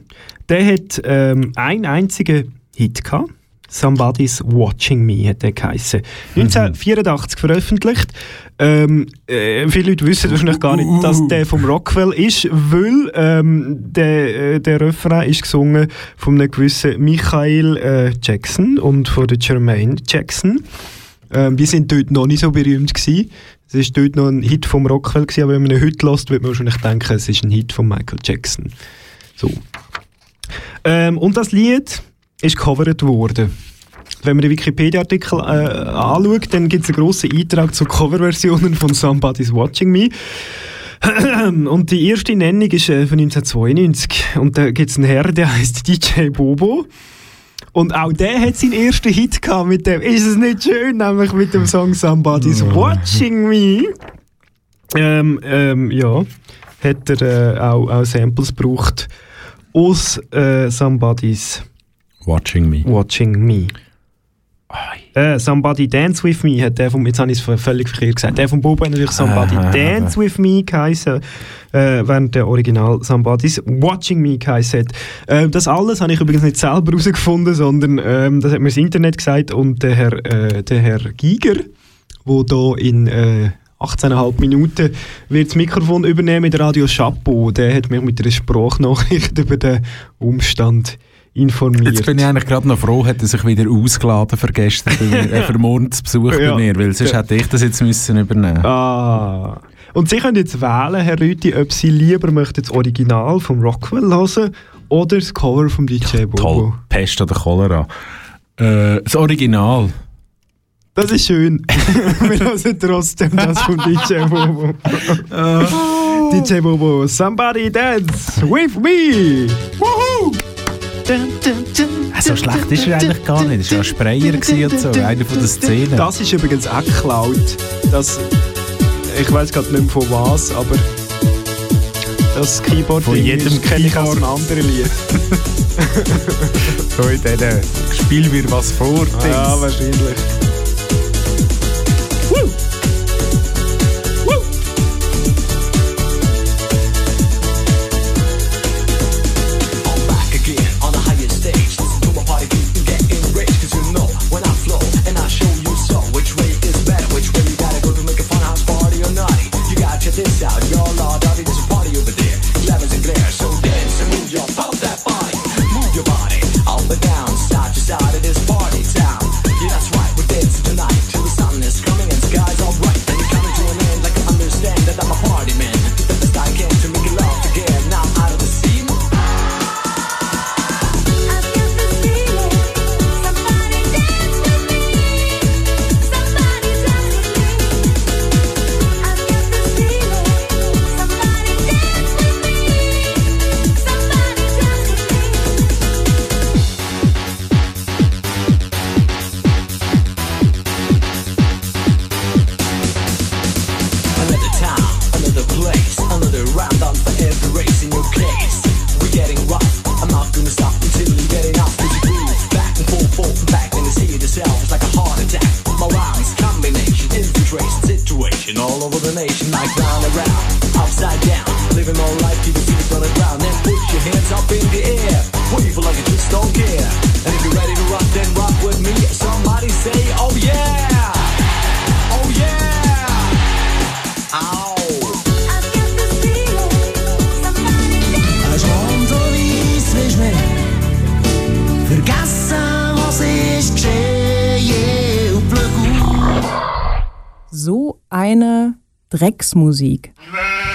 Speaker 1: der hat ähm, einen einzigen Hit gehabt. Somebody's Watching Me hat der geheißen. 1984 veröffentlicht. Ähm, äh, viele Leute wissen wahrscheinlich gar nicht, dass der vom Rockwell ist, weil ähm, der, äh, der Refrain ist gesungen von einem gewissen Michael äh, Jackson und von der Jermaine Jackson. Ähm, die sind dort noch nicht so berühmt gewesen. Es ist dort noch ein Hit vom Rockwell gewesen, aber wenn man ihn heute hört, wird man wahrscheinlich denken, es ist ein Hit von Michael Jackson. So. Ähm, und das Lied ist gecovert worden. Wenn man den Wikipedia-Artikel äh, anschaut, dann gibt es einen grossen Eintrag zu Coverversionen von Somebody's Watching Me. Und die erste Nennung ist äh, von 1992. Und da gibt es einen Herr, der heißt DJ Bobo. Und auch der hat seinen ersten Hit gehabt mit dem. Ist es nicht schön, nämlich mit dem Song Somebody's Watching Me? Ähm, ähm, ja, hat er äh, auch, auch Samples gebraucht aus äh, Somebody's
Speaker 2: Watching Me.
Speaker 1: Watching Me. Äh, Somebody Dance With Me hat der vom, jetzt habe ich es völlig verkehrt gesagt, der von Bobo hat natürlich Somebody
Speaker 2: Ah,
Speaker 1: Dance With Me geheißen, äh, während der Original Somebody's Watching Me geheißen hat. Äh, das alles habe ich übrigens nicht selber herausgefunden, sondern ähm, das hat mir das Internet gesagt und der Herr, äh, der Herr Giger, der da in äh, 18,5 Minuten wird das Mikrofon übernehmen mit Radio Chapeau, der hat mich mit einer Sprachnachricht über den Umstand informiert informiert.
Speaker 2: Jetzt bin ich eigentlich gerade noch froh, hat er sich wieder ausgeladen für gestern, äh, für morgen zu Besuch
Speaker 1: ja.
Speaker 2: bei mir, weil sonst hätte ich das jetzt müssen übernehmen.
Speaker 1: Ah.
Speaker 12: Und Sie können jetzt wählen, Herr Rüthi, ob Sie lieber möchten das Original vom Rockwell hören oder das Cover vom DJ ja, Bobo.
Speaker 2: Toll, Pest oder Cholera. Äh, das Original.
Speaker 12: Das ist schön. Wir hören trotzdem das vom DJ Bobo. DJ Bobo, somebody dance with me! Woohoo!
Speaker 2: Also, also, so schlecht ist er eigentlich gar nicht. Er war ja ein Sprayer und so, einer von den Szenen.
Speaker 12: Das ist übrigens auch Cloud. Das, ich weiß gerade nicht mehr von was, aber das Keyboard
Speaker 2: von jedem
Speaker 12: kenne ich aus einem anderen Lied.
Speaker 2: so in diesen Spiel mir was vor.
Speaker 12: Ah, ja, wahrscheinlich.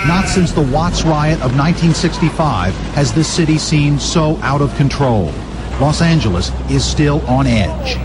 Speaker 13: Not
Speaker 14: since the Watts riot of 1965 has this city seemed so out of control. Los Angeles is still on edge.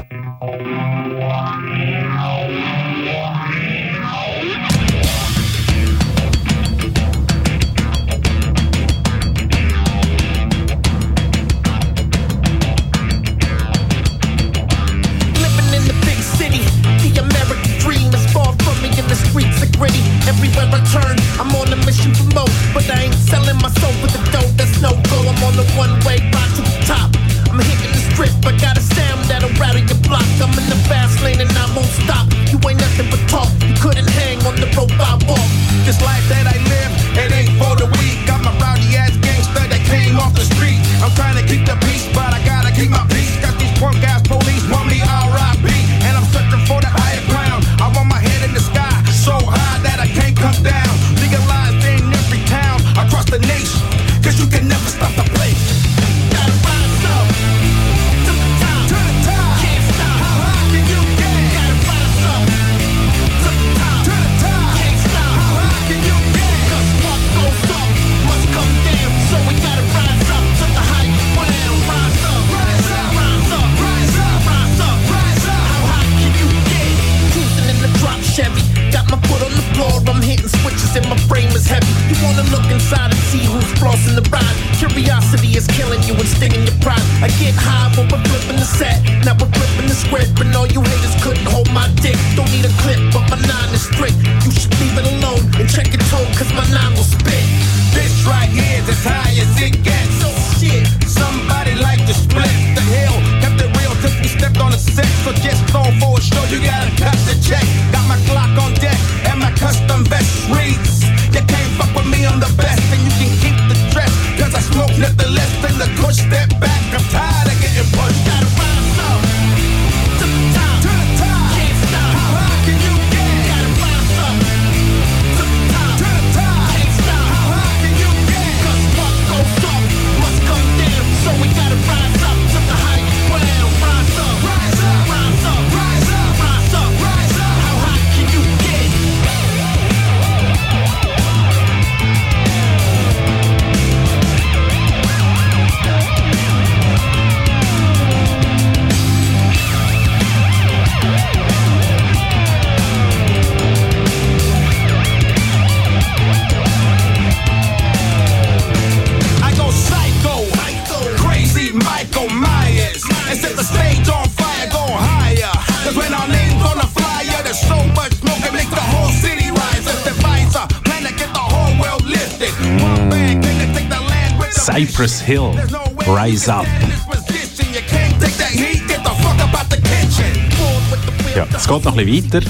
Speaker 2: Es geht noch ein bisschen weiter.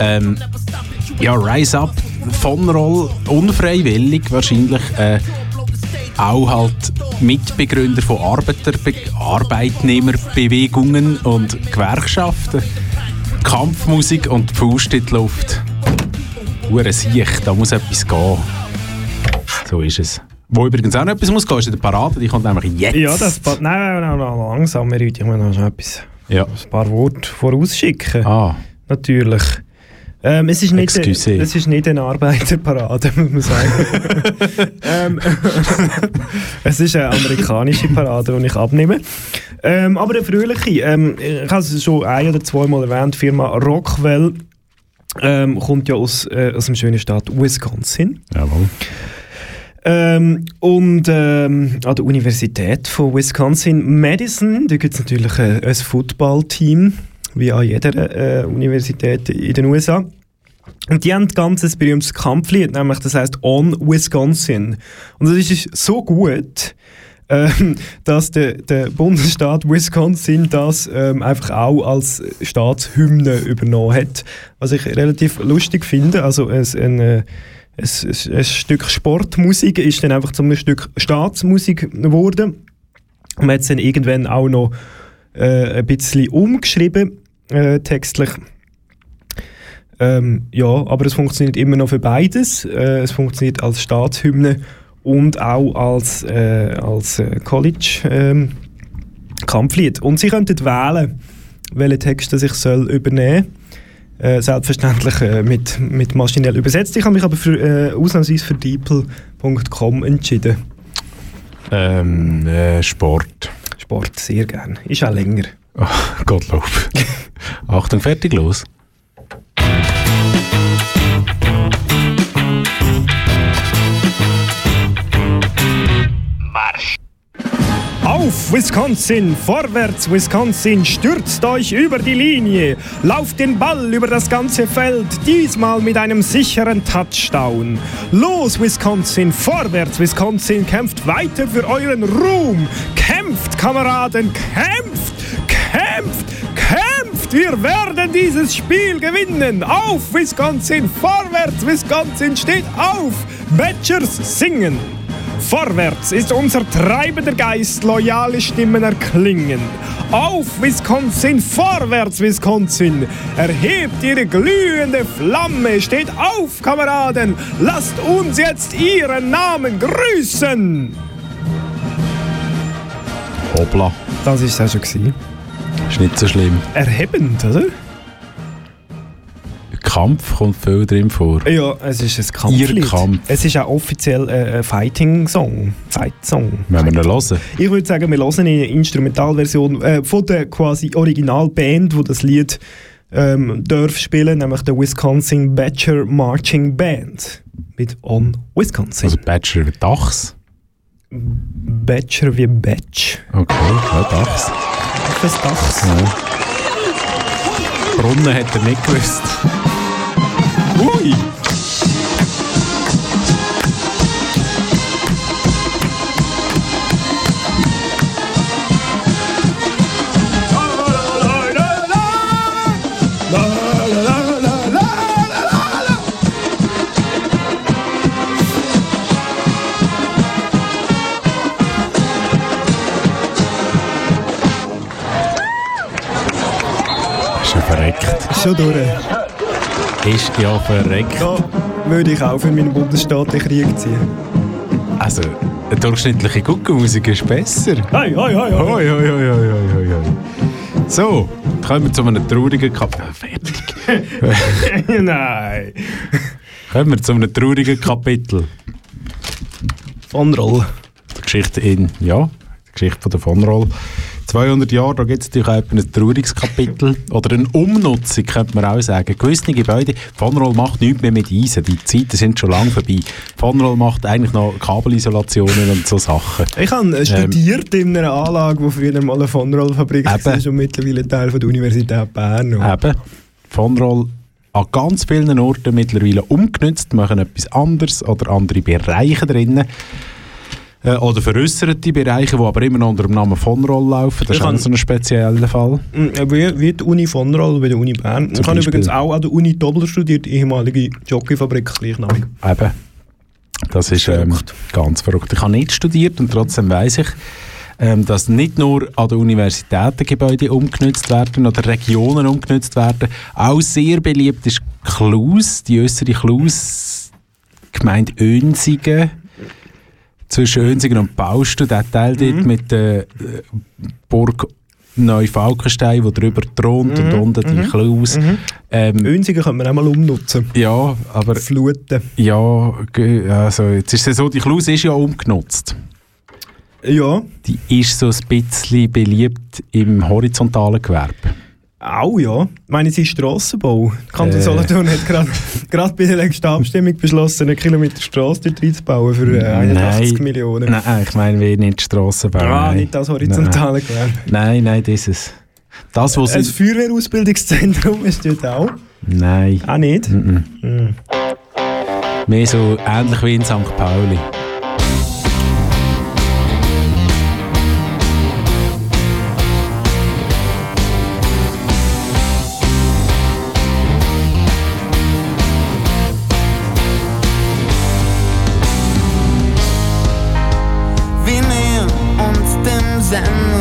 Speaker 2: Ähm, ja, Rise Up von Roll, unfreiwillig wahrscheinlich. Äh, auch halt Mitbegründer von Arbeiterbe Arbeitnehmerbewegungen und Gewerkschaften. Kampfmusik und Faust in die Luft. Hure Sicht, da muss etwas gehen. So ist es. Wo übrigens auch noch etwas muss gehen, ist in der Parade, die kommt nämlich jetzt.
Speaker 1: Ja, das. Nein, nein, nein, nein, langsam, Herr Rüthi. Ich muss noch schnell etwas,
Speaker 2: Ja.
Speaker 1: ein paar Worte vorausschicken.
Speaker 2: Ah.
Speaker 1: Natürlich. Ähm, es, ist nicht,
Speaker 2: Excusez.
Speaker 1: es ist nicht eine Arbeiterparade, muss man sagen. ähm, es ist eine amerikanische Parade, die ich abnehme. Ähm, aber eine fröhliche. Ähm, ich habe es schon ein- oder zweimal erwähnt, die Firma Rockwell ähm, kommt ja aus, äh, aus dem schönen Staat Wisconsin.
Speaker 2: Jawohl.
Speaker 1: Ähm, und ähm, an der Universität von Wisconsin Madison, da gibt es natürlich ein, ein Footballteam, wie an jeder äh, Universität in den USA. Und die haben ein ganz berühmtes Kampflied, nämlich das heißt On Wisconsin. Und das ist so gut, ähm, dass der, der Bundesstaat Wisconsin das ähm, einfach auch als Staatshymne übernommen hat. Was ich relativ lustig finde. Also es, ein, es, ein Stück Sportmusik ist dann einfach zu einem Stück Staatsmusik geworden. Und man hat es dann irgendwann auch noch äh, ein bisschen umgeschrieben, äh, textlich. Ähm, ja, aber es funktioniert immer noch für beides. Äh, es funktioniert als Staatshymne und auch als, äh, als äh, College-Kampflied. und Sie könnten wählen, welche Texte sich soll übernehmen äh, Selbstverständlich äh, mit, mit maschinell übersetzt. Ich habe mich aber für, äh, ausnahmsweise für deeple.com entschieden.
Speaker 2: Ähm, äh, Sport.
Speaker 1: Sport, sehr gern. Ist auch länger.
Speaker 2: Oh, Gottlob. Achtung, fertig, los.
Speaker 1: Auf Wisconsin, vorwärts Wisconsin, stürzt euch über die Linie, lauft den Ball über das ganze Feld, diesmal mit einem sicheren Touchdown. Los Wisconsin, vorwärts Wisconsin, kämpft weiter für euren Ruhm. Kämpft, Kameraden, kämpft, kämpft, kämpft. Wir werden dieses Spiel gewinnen. Auf Wisconsin, vorwärts Wisconsin, steht auf. Badgers singen. Vorwärts ist unser treibender Geist, loyale Stimmen erklingen. Auf Wisconsin, vorwärts Wisconsin, erhebt ihre glühende Flamme, steht auf, Kameraden, lasst uns jetzt ihren Namen grüßen.
Speaker 2: Hoppla.
Speaker 1: Das ist es auch schon gewesen.
Speaker 2: Ist nicht so schlimm.
Speaker 1: Erhebend, oder?
Speaker 2: Kampf kommt viel drin vor.
Speaker 1: Ja, es ist ein Kampflied.
Speaker 2: Ihr Kampf.
Speaker 1: Es ist auch offiziell äh, ein Fighting-Song. Fight-Song.
Speaker 2: Wenn wir ihn hören.
Speaker 1: Ich würde sagen, wir hören eine Instrumentalversion äh, von der quasi Originalband, wo das Lied ähm, darf spielen, nämlich der Wisconsin Badger Marching Band mit On Wisconsin.
Speaker 2: Also Bachelor Dachs.
Speaker 1: Badger wie Badge.
Speaker 2: Okay, ja, Dachs.
Speaker 1: Das Dachs.
Speaker 2: Ja. Brunnen hat er nicht gewusst.
Speaker 1: Ui!
Speaker 2: Ist ja verreckt.
Speaker 1: Schon durch.
Speaker 2: Ist ja verreckt.
Speaker 1: Da würde ich auch für meinen Bundesstaat in Krieg ziehen.
Speaker 2: Also, eine durchschnittliche Guckenmusik ist besser.
Speaker 1: Hoi, hoi, hoi, hoi.
Speaker 2: Hoi, hoi, hoi, hoi, hoi, hoi. So, kommen wir zu einem traurigen Kapitel. Fertig.
Speaker 1: Nein.
Speaker 2: Kommen wir zu einem traurigen Kapitel.
Speaker 1: Von Roll.
Speaker 2: Die Geschichte in, ja, die Geschichte von der Von Roll. 200 Jahre, da gibt es natürlich auch ein trauriges Kapitel. Oder eine Umnutzung, könnte man auch sagen. Gewisse Gebäude, Von Roll macht nichts mehr mit Eisen. Die Zeiten sind schon lange vorbei. Von Roll macht eigentlich noch Kabelisolationen und so Sachen.
Speaker 1: Ich habe äh, studiert in einer Anlage, die früher mal eine Von-Roll-Fabrik
Speaker 2: Eben.
Speaker 1: war und mittlerweile Teil von der Universität Bern.
Speaker 2: Eben, Von Roll an ganz vielen Orten mittlerweile umgenutzt, machen etwas anderes oder andere Bereiche drinnen. Äh, oder veräusserte Bereiche, die aber immer noch unter dem Namen von Roll laufen. Das
Speaker 1: Ich
Speaker 2: ist auch so ein spezieller Fall.
Speaker 1: Mm, äh, Wie, wie die Uni von Roll bei der Uni Bern. Ich
Speaker 2: Zum
Speaker 1: habe
Speaker 2: Beispiel.
Speaker 1: übrigens auch an der Uni Doppler studiert, ehemalige Jockeyfabrik gleichnamig.
Speaker 2: Eben. Das ist ähm, ganz verrückt. Ich habe nicht studiert und trotzdem weiß ich, ähm, dass nicht nur an den Universitäten Gebäude umgenutzt werden oder Regionen umgenutzt werden. Auch sehr beliebt ist Klus, die äußere Klus, Gemeinde Önsigen. Zwischen Önsigen und Baustu, der Teil dort mit der äh, Burg Neufalkenstein, wo drüber thront und
Speaker 1: Mhm,
Speaker 2: unten die
Speaker 1: mhm,
Speaker 2: Klus.
Speaker 1: mhm.
Speaker 2: Ähm,
Speaker 1: Önsigen können wir auch mal umnutzen.
Speaker 2: ja, aber...
Speaker 1: Fluten.
Speaker 2: Ja, also jetzt ist es so, die Klus ist ja umgenutzt.
Speaker 1: Ja.
Speaker 2: Die ist so ein bisschen beliebt im horizontalen Gewerbe.
Speaker 1: Auch ja. Ich meine, sie ist Strassenbau. Der Kanton
Speaker 2: Äh.
Speaker 1: Solothurn hat gerade- gerade bei der letzten Abstimmung beschlossen, einen Kilometer Strasse dort reinzubauen für äh, 81 Millionen.
Speaker 2: Nein, ich meine, wir nicht Strassenbau.
Speaker 1: Ah,
Speaker 2: nein.
Speaker 1: nicht das horizontale Gewerbe.
Speaker 2: Nein, nein, dieses. Das, was
Speaker 1: Ein. Feuerwehrausbildungszentrum ist dort auch.
Speaker 2: Nein.
Speaker 1: Auch nicht?
Speaker 2: Mm
Speaker 1: Hm.
Speaker 2: Mehr so ähnlich wie in St. Pauli.
Speaker 15: Dem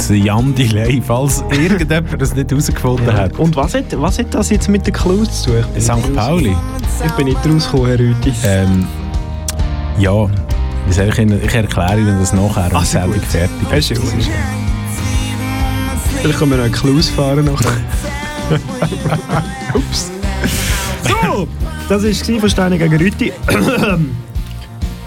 Speaker 15: ist
Speaker 2: übrigens der Jan Delay, falls irgendjemand das nicht herausgefunden hat.
Speaker 1: Und was hat, was hat das jetzt mit den Clues zu tun?
Speaker 2: St. Pauli?
Speaker 1: Ich bin nicht rausgekommen, Herr Rüti.
Speaker 2: Ähm, ja, ich, ich erkläre Ihnen das nachher, wenn die
Speaker 1: Also
Speaker 2: Sendung fertig ist.
Speaker 1: ist gut. Vielleicht können wir noch einen Clues fahren. Ups. So, das war Steine gegen Rüti.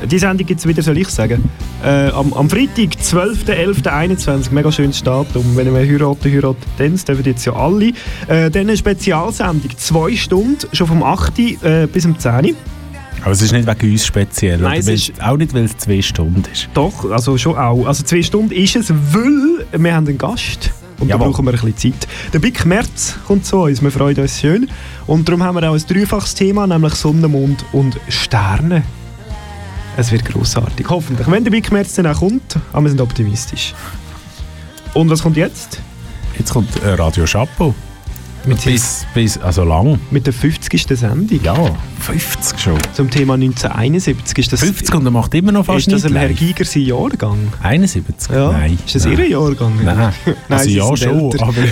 Speaker 1: Die Sendung gibt es wieder, soll ich sagen. Äh, am, am Freitag, 12.11.21, mega schönes Datum. Wenn ihr heiraten, heiraten, dann, das dürfen jetzt ja alle. Äh, dann eine Spezialsendung, zwei Stunden, schon vom 8. Äh, bis um 10.
Speaker 2: Aber es ist nicht wegen uns speziell.
Speaker 1: Nein, es ist-
Speaker 2: auch nicht, weil es zwei Stunden ist.
Speaker 1: Doch, also schon auch. Also zwei Stunden ist es, weil wir haben einen Gast Und da
Speaker 2: Jawohl.
Speaker 1: brauchen wir ein bisschen Zeit. Der Big März kommt zu uns, wir freuen uns schön. Und darum haben wir auch ein dreifaches Thema, nämlich Sonne, Mond und Sterne. Es wird großartig, hoffentlich. Wenn der Big März dann auch kommt, aber wir sind optimistisch. Und was kommt jetzt?
Speaker 2: Jetzt kommt äh, Radio Chapeau. bis, bis, also lang.
Speaker 1: Mit der 50. Sendung?
Speaker 2: Ja, 50 schon.
Speaker 1: Zum Thema 1971. Ist das,
Speaker 2: 50 und er macht immer noch fast
Speaker 1: Ist das ein Herr. Giger sein Jahrgang?
Speaker 2: 71?
Speaker 1: Ja.
Speaker 2: Nein.
Speaker 1: Ist das
Speaker 2: Nein.
Speaker 1: Ihr Jahrgang?
Speaker 2: Nein.
Speaker 1: Nein,
Speaker 2: also ja schon,
Speaker 1: älter.
Speaker 2: aber...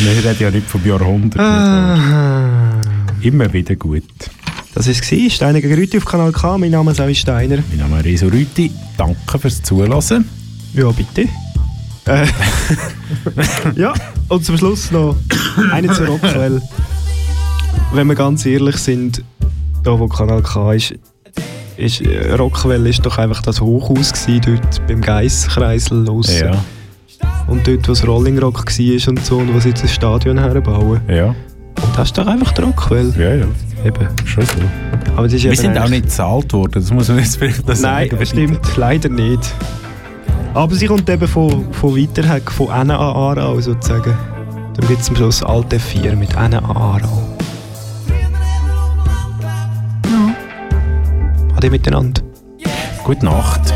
Speaker 2: Wir reden ja nicht vom Jahrhundert.
Speaker 1: Ah.
Speaker 2: Immer wieder gut.
Speaker 1: Das war es. Steiner gegen Rüti auf Kanal K. Mein Name ist Savi Steiner.
Speaker 2: Mein Name ist Reso Rüti. Danke fürs Zuhören.
Speaker 1: Ja, bitte. Äh, ja, und zum Schluss noch eine zur Rockwell. Wenn wir ganz ehrlich sind, da wo Kanal K ist, ist äh, Rockwell ist doch einfach das Hochhaus gewesen, dort beim Geisskreisel los.
Speaker 2: Ja.
Speaker 1: Und dort, wo das Rolling Rock war und so, und wo sie jetzt ein Stadion herbauen.
Speaker 2: Ja.
Speaker 1: Und das ist doch einfach der Rockwell.
Speaker 2: Ja, ja.
Speaker 1: Eben.
Speaker 2: Schon so.
Speaker 1: Aber das ist
Speaker 2: Wir sind auch nicht gezahlt worden, das muss man jetzt vielleicht das
Speaker 1: Nein,
Speaker 2: sagen.
Speaker 1: stimmt, leider nicht. Aber sie kommt eben von, von Weiterheck, von Enne an Aarau sozusagen. Dann gibt es am Schluss Alte 4 mit Enne an Aarau. Ade miteinander.
Speaker 2: Gute Nacht.